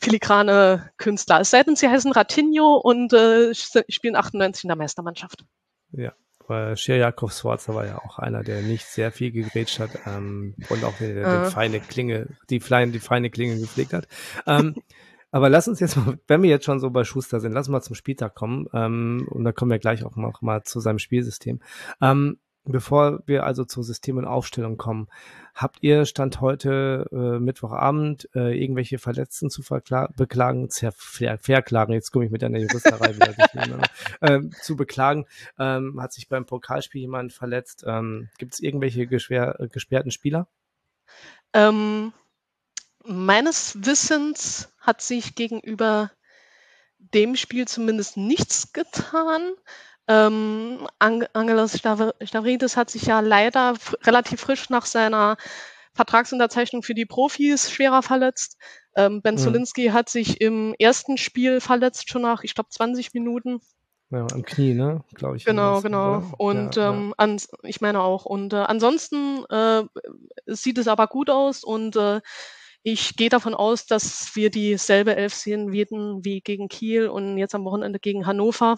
filigrane Künstler. Es sei denn, sie heißen Ratinho und äh, spielen 98 in der Meistermannschaft. Ja, weil Scher Jakob Swarzer war ja auch einer, der nicht sehr viel gegrätscht hat ähm, und auch die, äh. feine Klinge, die, feine, die feine Klinge gepflegt hat. Ähm, aber lass uns jetzt mal, wenn wir jetzt schon so bei Schuster sind, lass uns mal zum Spieltag kommen. Ähm, und da kommen wir gleich auch noch mal zu seinem Spielsystem. Ähm, Bevor wir also zur System- und Aufstellung kommen, habt ihr Stand heute äh, Mittwochabend äh, irgendwelche Verletzten zu beklagen, ver verklagen, jetzt komme ich mit einer Juristerei wieder äh, zu beklagen? Ähm, hat sich beim Pokalspiel jemand verletzt? Ähm, Gibt es irgendwelche gesperrten Spieler? Ähm, meines Wissens hat sich gegenüber dem Spiel zumindest nichts getan. Ähm, Angelos Stavridis hat sich ja leider relativ frisch nach seiner Vertragsunterzeichnung für die Profis schwerer verletzt. Ähm, ben mhm. Zolinski hat sich im ersten Spiel verletzt, schon nach, ich glaube, 20 Minuten. Ja, am Knie, ne? Glaube ich. Genau, genau. Oder? Und ja, ähm, ja. An, ich meine auch. Und äh, ansonsten äh, sieht es aber gut aus und äh, ich gehe davon aus, dass wir dieselbe Elf sehen werden wie gegen Kiel und jetzt am Wochenende gegen Hannover.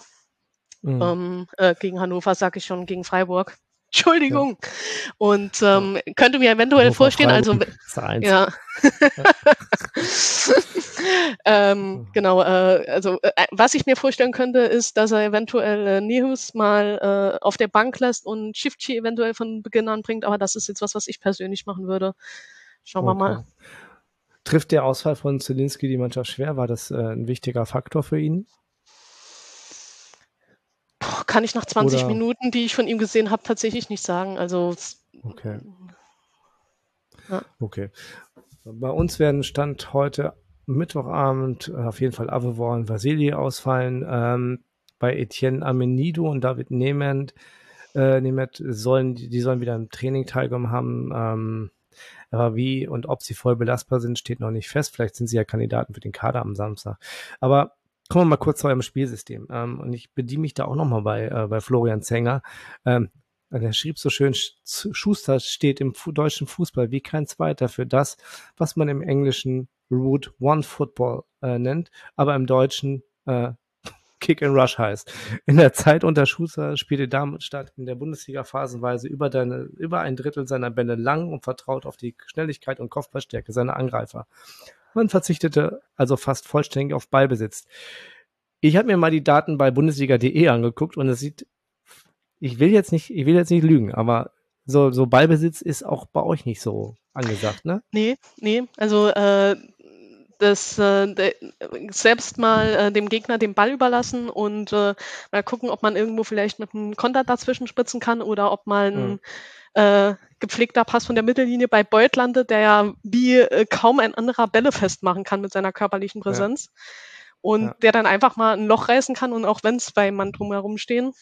Mhm. Ähm, äh, gegen Hannover sage ich schon, gegen Freiburg. Entschuldigung. Ja. Und ähm, könnte mir eventuell Hannover, vorstellen, also ja. ähm, genau, äh, also äh, was ich mir vorstellen könnte, ist, dass er eventuell äh, Nehus mal äh, auf der Bank lässt und Shiftchi eventuell von Beginn an bringt, aber das ist jetzt was, was ich persönlich machen würde. Schauen okay. wir mal. Trifft der Ausfall von Zelinski die Mannschaft schwer? War das äh, ein wichtiger Faktor für ihn? Kann ich nach 20 Oder Minuten, die ich von ihm gesehen habe, tatsächlich nicht sagen. Also okay. Ja. Okay. Bei uns werden Stand heute Mittwochabend äh, auf jeden Fall Avevor und Vasili ausfallen. Ähm, bei Etienne Amenido und David Nehmend, äh, Nehmend sollen, die sollen wieder im Training teilgenommen haben. Ähm, aber wie und ob sie voll belastbar sind, steht noch nicht fest. Vielleicht sind sie ja Kandidaten für den Kader am Samstag. Aber Kommen wir mal kurz zu eurem Spielsystem. Ähm, und ich bediene mich da auch nochmal bei, äh, bei Florian Zenger. Ähm, der schrieb so schön, Schuster steht im deutschen Fußball wie kein zweiter für das, was man im Englischen Root One Football äh, nennt, aber im Deutschen äh, Kick and Rush heißt. In der Zeit unter Schuster spielte Darmstadt in der Bundesliga phasenweise über, deine, über ein Drittel seiner Bälle lang und vertraut auf die Schnelligkeit und Kopfballstärke seiner Angreifer. Man verzichtete also fast vollständig auf Ballbesitz. Ich habe mir mal die Daten bei Bundesliga.de angeguckt und es sieht, ich will jetzt nicht, ich will jetzt nicht lügen, aber so, so Ballbesitz ist auch bei euch nicht so angesagt, ne? Nee, nee, also äh, das äh, selbst mal äh, dem Gegner den Ball überlassen und äh, mal gucken, ob man irgendwo vielleicht mit einem Konter dazwischen spritzen kann oder ob mal ein mhm. gepflegter Pass von der Mittellinie bei Beuth landet, der ja wie äh, kaum ein anderer Bälle festmachen kann mit seiner körperlichen Präsenz. Ja. Und ja. der dann einfach mal ein Loch reißen kann und auch wenn zwei Mann drumherum stehen,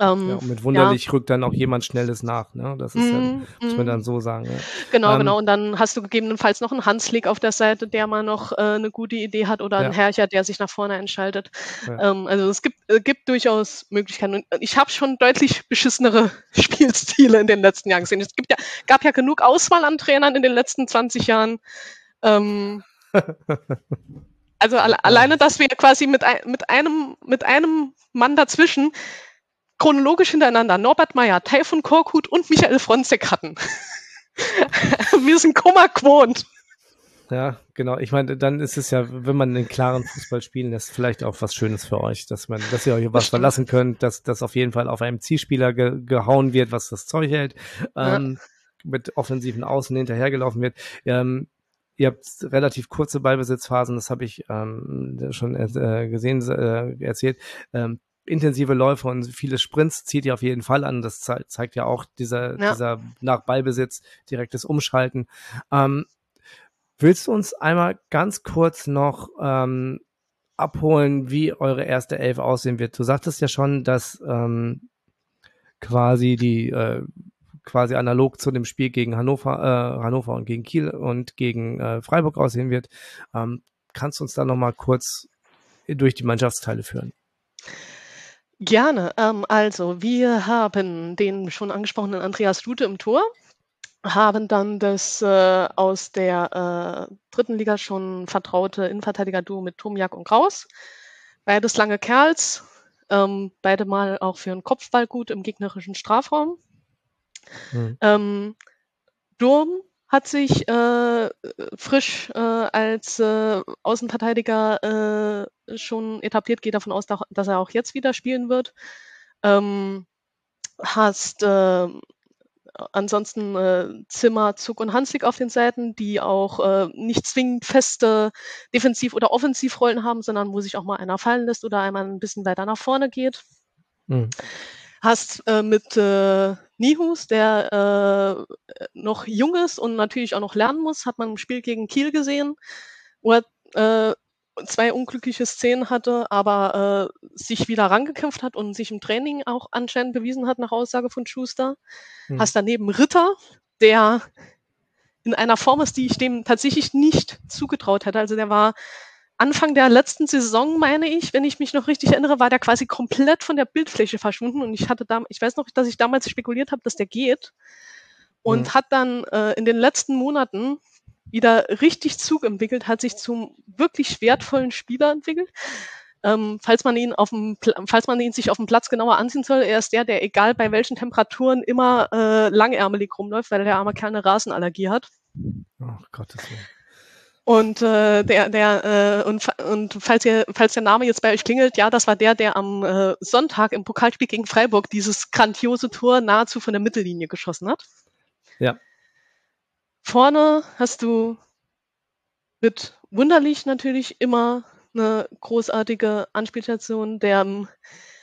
ähm, ja, und mit wunderlich ja. rückt dann auch jemand Schnelles nach, ne? Das ist mm, ja, mhm, muss man mhm. dann so sagen. Ja. Genau, ähm, genau. Und dann hast du gegebenenfalls noch einen Hanslik auf der Seite, der mal noch äh, eine gute Idee hat oder ja. einen Herrcher, der sich nach vorne entschaltet. Ähm, also es gibt, äh, gibt durchaus Möglichkeiten. Und ich habe schon deutlich beschissenere Spielstile in den letzten Jahren gesehen. Es gibt ja, gab ja genug Auswahl an Trainern in den letzten 20 Jahren. Ähm, also alle, alleine, dass wir quasi mit, ein, mit, einem, mit einem Mann dazwischen chronologisch hintereinander Norbert Meyer, Taifun Korkut und Michael Fronzek hatten. Wir sind Kummer gewohnt. Ja, genau. Ich meine, dann ist es ja, wenn man einen klaren Fußball spielen lässt, vielleicht auch was Schönes für euch, dass man, dass ihr euch was verlassen könnt, dass das auf jeden Fall auf einem Zielspieler ge gehauen wird, was das Zeug hält, ähm, ja. mit offensiven Außen hinterhergelaufen wird. Ähm, ihr habt relativ kurze Ballbesitzphasen, das habe ich ähm, schon äh, gesehen, äh, erzählt. Ähm, intensive Läufe und viele Sprints zieht ihr auf jeden Fall an. Das ze zeigt ja auch dieser, ja. dieser nach Ballbesitz direktes Umschalten. Ähm, willst du uns einmal ganz kurz noch ähm, abholen, wie eure erste Elf aussehen wird? Du sagtest ja schon, dass ähm, quasi die äh, quasi analog zu dem Spiel gegen Hannover, äh, Hannover und gegen Kiel und gegen äh, Freiburg aussehen wird. Ähm, kannst du uns da noch mal kurz durch die Mannschaftsteile führen? Gerne. Ähm, also, wir haben den schon angesprochenen Andreas Lute im Tor, haben dann das äh, aus der äh, dritten Liga schon vertraute Innenverteidiger-Duo mit Tomiak und Kraus. Beides lange Kerls, ähm, beide mal auch für einen Kopfball gut im gegnerischen Strafraum. Mhm. Ähm, Durm hat sich äh, frisch äh, als äh, Außenverteidiger äh, schon etabliert, gehe davon aus, dass er auch jetzt wieder spielen wird. Ähm, hast äh, ansonsten äh, Zimmer, Zug und Hanslik auf den Seiten, die auch äh, nicht zwingend feste Defensiv- oder Offensivrollen haben, sondern wo sich auch mal einer fallen lässt oder einmal ein bisschen weiter nach vorne geht. Mhm. Hast äh, mit äh, Nihus, der äh, noch jung ist und natürlich auch noch lernen muss, hat man im Spiel gegen Kiel gesehen, wo er äh, zwei unglückliche Szenen hatte, aber äh, sich wieder rangekämpft hat und sich im Training auch anscheinend bewiesen hat nach Aussage von Schuster. Hm. Hast daneben Ritter, der in einer Form ist, die ich dem tatsächlich nicht zugetraut hätte. Also der war Anfang der letzten Saison, meine ich, wenn ich mich noch richtig erinnere, war der quasi komplett von der Bildfläche verschwunden und ich hatte da, ich weiß noch, dass ich damals spekuliert habe, dass der geht und mhm. hat dann äh, in den letzten Monaten wieder richtig Zug entwickelt, hat sich zum wirklich wertvollen Spieler entwickelt. Ähm, falls man ihn auf dem, falls man ihn sich auf dem Platz genauer ansehen soll, er ist der, der egal bei welchen Temperaturen immer äh, langärmelig rumläuft, weil der arme keine Rasenallergie hat. Ach oh, Gottes Willen. Und äh, der, der, äh, und, und falls ihr, falls der Name jetzt bei euch klingelt, ja, das war der, der am äh, Sonntag im Pokalspiel gegen Freiburg dieses grandiose Tor nahezu von der Mittellinie geschossen hat. Ja. Vorne hast du mit Wunderlich natürlich immer eine großartige Anspielstation, der im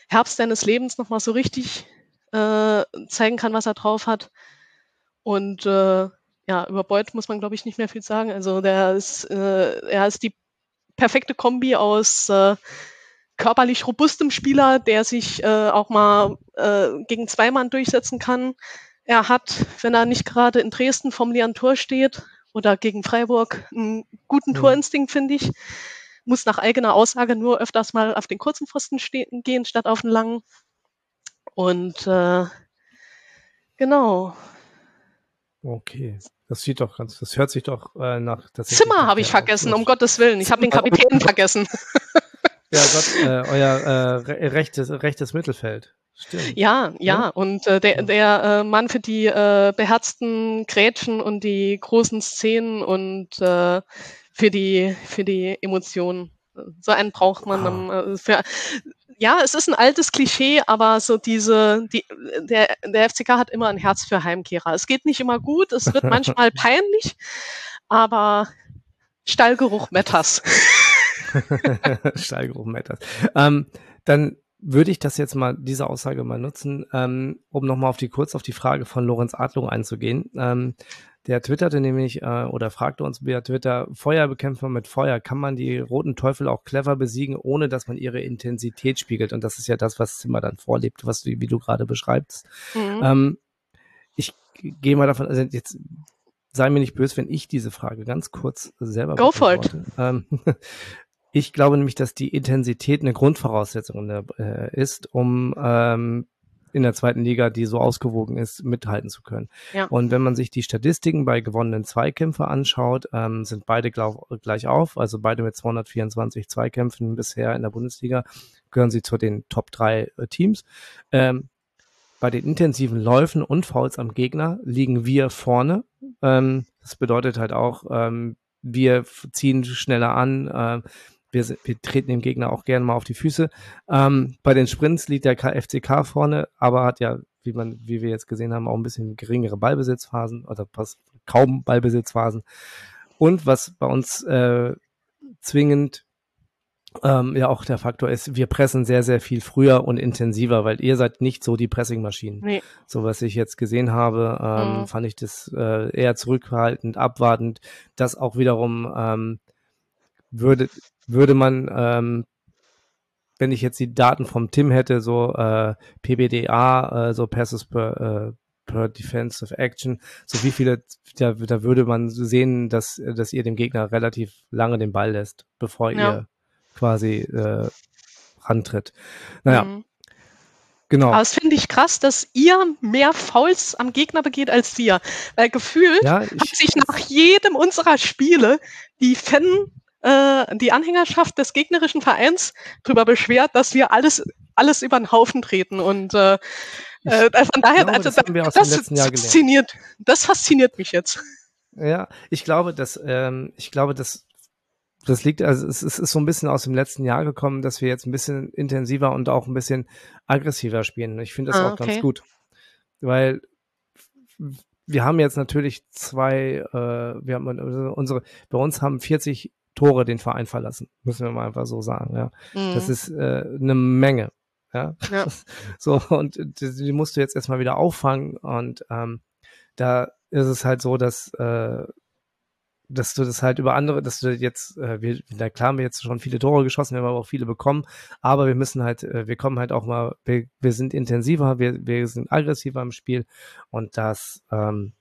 Herbst seines Lebens nochmal so richtig äh, zeigen kann, was er drauf hat. Und äh, ja, über Beuth muss man, glaube ich, nicht mehr viel sagen. Also der ist, äh, er ist die perfekte Kombi aus äh, körperlich robustem Spieler, der sich äh, auch mal äh, gegen zwei Mann durchsetzen kann. Er hat, wenn er nicht gerade in Dresden vom leeren Tor steht oder gegen Freiburg, einen guten mhm. Torinstinkt, finde ich. Muss nach eigener Aussage nur öfters mal auf den kurzen Pfosten stehen, gehen, statt auf den langen. Und äh, genau. Okay. Das sieht doch ganz, das hört sich doch äh, nach. Zimmer habe ich vergessen, um Gottes Willen. Ich habe den Kapitän vergessen. Ja, Gott, äh, euer äh, rechtes, rechtes Mittelfeld. Stimmt. Ja, ja, ja. Und äh, der, der äh, Mann für die äh, beherzten Grätschen und die großen Szenen und äh, für die für die Emotionen. So einen braucht man ah. um, äh, für ja, es ist ein altes Klischee, aber so diese, die, der, der FCK hat immer ein Herz für Heimkehrer. Es geht nicht immer gut, es wird manchmal peinlich, aber Stallgeruch Metas. Stallgeruch Metas. Ähm, dann würde ich das jetzt mal, diese Aussage mal nutzen, ähm, um nochmal auf die kurz auf die Frage von Lorenz Adlung einzugehen. Ähm, der twitterte nämlich äh, oder fragte uns via Twitter, Feuerbekämpfer mit Feuer, kann man die roten Teufel auch clever besiegen, ohne dass man ihre Intensität spiegelt? Und das ist ja das, was Zimmer dann vorlebt, was du, wie du gerade beschreibst. Mhm. Ähm, ich gehe mal davon, also jetzt sei mir nicht böse, wenn ich diese Frage ganz kurz selber Go for it. Ähm, ich glaube nämlich, dass die Intensität eine Grundvoraussetzung äh, ist, um ähm, in der zweiten Liga, die so ausgewogen ist, mithalten zu können. Ja. Und wenn man sich die Statistiken bei gewonnenen Zweikämpfe anschaut, ähm, sind beide glaub, gleich auf, also beide mit 224 Zweikämpfen bisher in der Bundesliga, gehören sie zu den Top 3 äh, Teams. Ähm, bei den intensiven Läufen und Fouls am Gegner liegen wir vorne. Ähm, das bedeutet halt auch, ähm, wir ziehen schneller an, äh, wir, wir treten dem Gegner auch gerne mal auf die Füße. Ähm, bei den Sprints liegt der FCK vorne, aber hat ja, wie man, wie wir jetzt gesehen haben, auch ein bisschen geringere Ballbesitzphasen oder fast kaum Ballbesitzphasen. Und was bei uns äh, zwingend ähm, ja auch der Faktor ist, wir pressen sehr, sehr viel früher und intensiver, weil ihr seid nicht so die Pressingmaschinen. Nee. So was ich jetzt gesehen habe, ähm, mhm. fand ich das äh, eher zurückhaltend, abwartend. Das auch wiederum ähm, würde, würde man, ähm, wenn ich jetzt die Daten vom Tim hätte, so äh, PBDA, äh, so Passes per, äh, per Defensive Action, so wie viele, da, da würde man sehen, dass, dass ihr dem Gegner relativ lange den Ball lässt, bevor ja. ihr quasi äh, rantritt. Naja. Mhm. Genau. Aber es finde ich krass, dass ihr mehr Fouls am Gegner begeht als wir. Weil gefühlt ja, hat sich nach jedem unserer Spiele die Fan äh, die Anhängerschaft des gegnerischen Vereins darüber beschwert, dass wir alles, alles über den Haufen treten. Und äh, äh, von daher, glaube, also das, das fasziniert, das fasziniert mich jetzt. Ja, ich glaube, dass ähm, ich glaube, dass das liegt, also es, es ist so ein bisschen aus dem letzten Jahr gekommen, dass wir jetzt ein bisschen intensiver und auch ein bisschen aggressiver spielen. Ich finde das ah, auch okay. ganz gut. Weil wir haben jetzt natürlich zwei, äh, wir haben unsere, bei uns haben 40 Tore den Verein verlassen, müssen wir mal einfach so sagen. Ja, mhm. das ist äh, eine Menge. Ja, ja. so und die, musst du jetzt erstmal wieder auffangen und ähm, da ist es halt so, dass äh, dass du das halt über andere, dass du jetzt, äh, wir, na klar haben wir jetzt schon viele Tore geschossen, wir haben aber auch viele bekommen, aber wir müssen halt, äh, wir kommen halt auch mal, wir, wir sind intensiver, wir, wir sind aggressiver im Spiel und das ähm,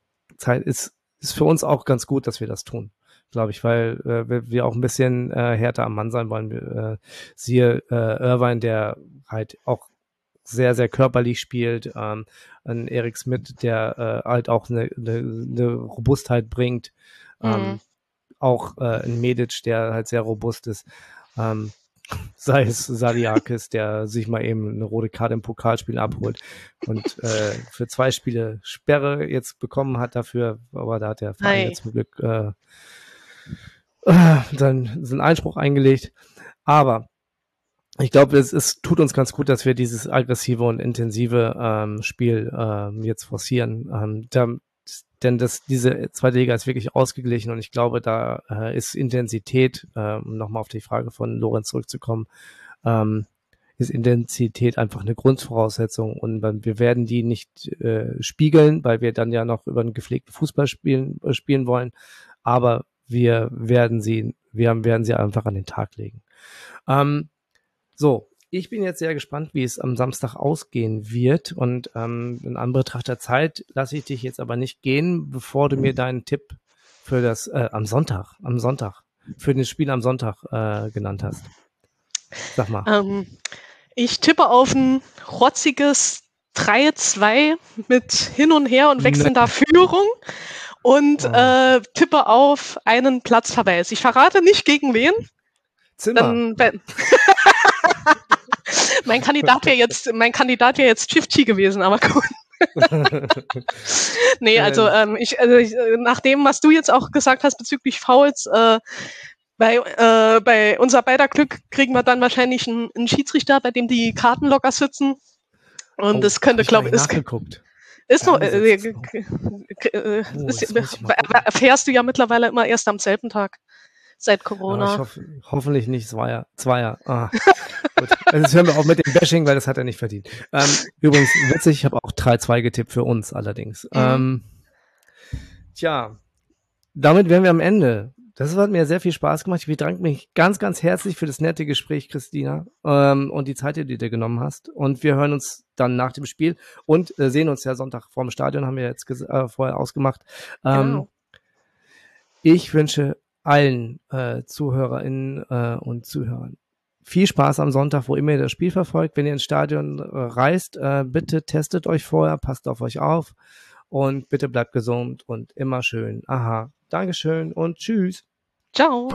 ist, ist für uns auch ganz gut, dass wir das tun glaube ich, weil äh, wir, auch ein bisschen äh, härter am Mann sein wollen. Äh, siehe äh, Irvine, der halt auch sehr, sehr körperlich spielt, ähm, ein Erik Smith, der äh, halt auch eine, eine, eine Robustheit bringt, ähm, mhm. auch äh, ein Medic, der halt sehr robust ist. Ähm, sei es Sariakis, der sich mal eben eine rote Karte im Pokalspiel abholt und äh, für zwei Spiele Sperre jetzt bekommen hat dafür, aber da hat der Verein jetzt zum Glück äh, dann so einen Einspruch eingelegt. Aber ich glaube, es, es tut uns ganz gut, dass wir dieses aggressive und intensive ähm, Spiel ähm, jetzt forcieren. Ähm, da, denn das, diese zweite Liga ist wirklich ausgeglichen und ich glaube, da äh, ist Intensität, äh, um nochmal auf die Frage von Lorenz zurückzukommen, ähm, ist Intensität einfach eine Grundvoraussetzung und wir werden die nicht äh, spiegeln, weil wir dann ja noch über einen gepflegten Fußball spielen, äh, spielen wollen. Aber wir werden sie, wir werden sie einfach an den Tag legen. Ähm, so, ich bin jetzt sehr gespannt, wie es am Samstag ausgehen wird. Und ähm, in Anbetracht der Zeit lasse ich dich jetzt aber nicht gehen, bevor du mir deinen Tipp für das äh, am Sonntag, am Sonntag, für das Spiel am Sonntag äh, genannt hast. Sag mal. Ähm, ich tippe auf ein rotziges 3-2 mit hin und her und wechselnder ne. Führung und oh. äh, tippe auf einen Platzverweis. Ich verrate nicht gegen wen. Zimmer. Dann, ben. mein Kandidat wäre jetzt, mein Kandidat wäre jetzt Chifchi gewesen, aber gut. nee, also, ähm, ich, also ich, nach dem, was du jetzt auch gesagt hast bezüglich Fouls, äh, bei, äh, bei unser beider Glück kriegen wir dann wahrscheinlich einen, einen Schiedsrichter, bei dem die Karten locker sitzen. Und oh, das könnte, glaube ich, ist, ist noch, äh, äh, äh, oh, ist, erfährst du ja mittlerweile immer erst am selben Tag. seit Corona. ich hoffe, hoffentlich nicht Zweier. Zweier. Ah, gut. Also jetzt hören wir auch mit dem Bashing, weil das hat er nicht verdient. Ähm, übrigens, witzig, ich habe auch 3-2 getippt für uns allerdings. Mhm. Ähm, tja, damit wären wir am Ende. Das hat mir sehr viel Spaß gemacht. Ich bedanke mich ganz, ganz herzlich für das nette Gespräch, Christina, ähm, und die Zeit, die du dir genommen hast. Und wir hören uns dann nach dem Spiel und äh, sehen uns ja Sonntag vorm Stadion, haben wir jetzt äh, vorher ausgemacht. Ähm, genau. Ich wünsche allen äh, ZuhörerInnen äh, und Zuhörern viel Spaß am Sonntag, wo immer ihr das Spiel verfolgt. Wenn ihr ins Stadion äh, reist, äh, bitte testet euch vorher, passt auf euch auf und bitte bleibt gesund und immer schön. Aha. Dankeschön und tschüss. Ciao.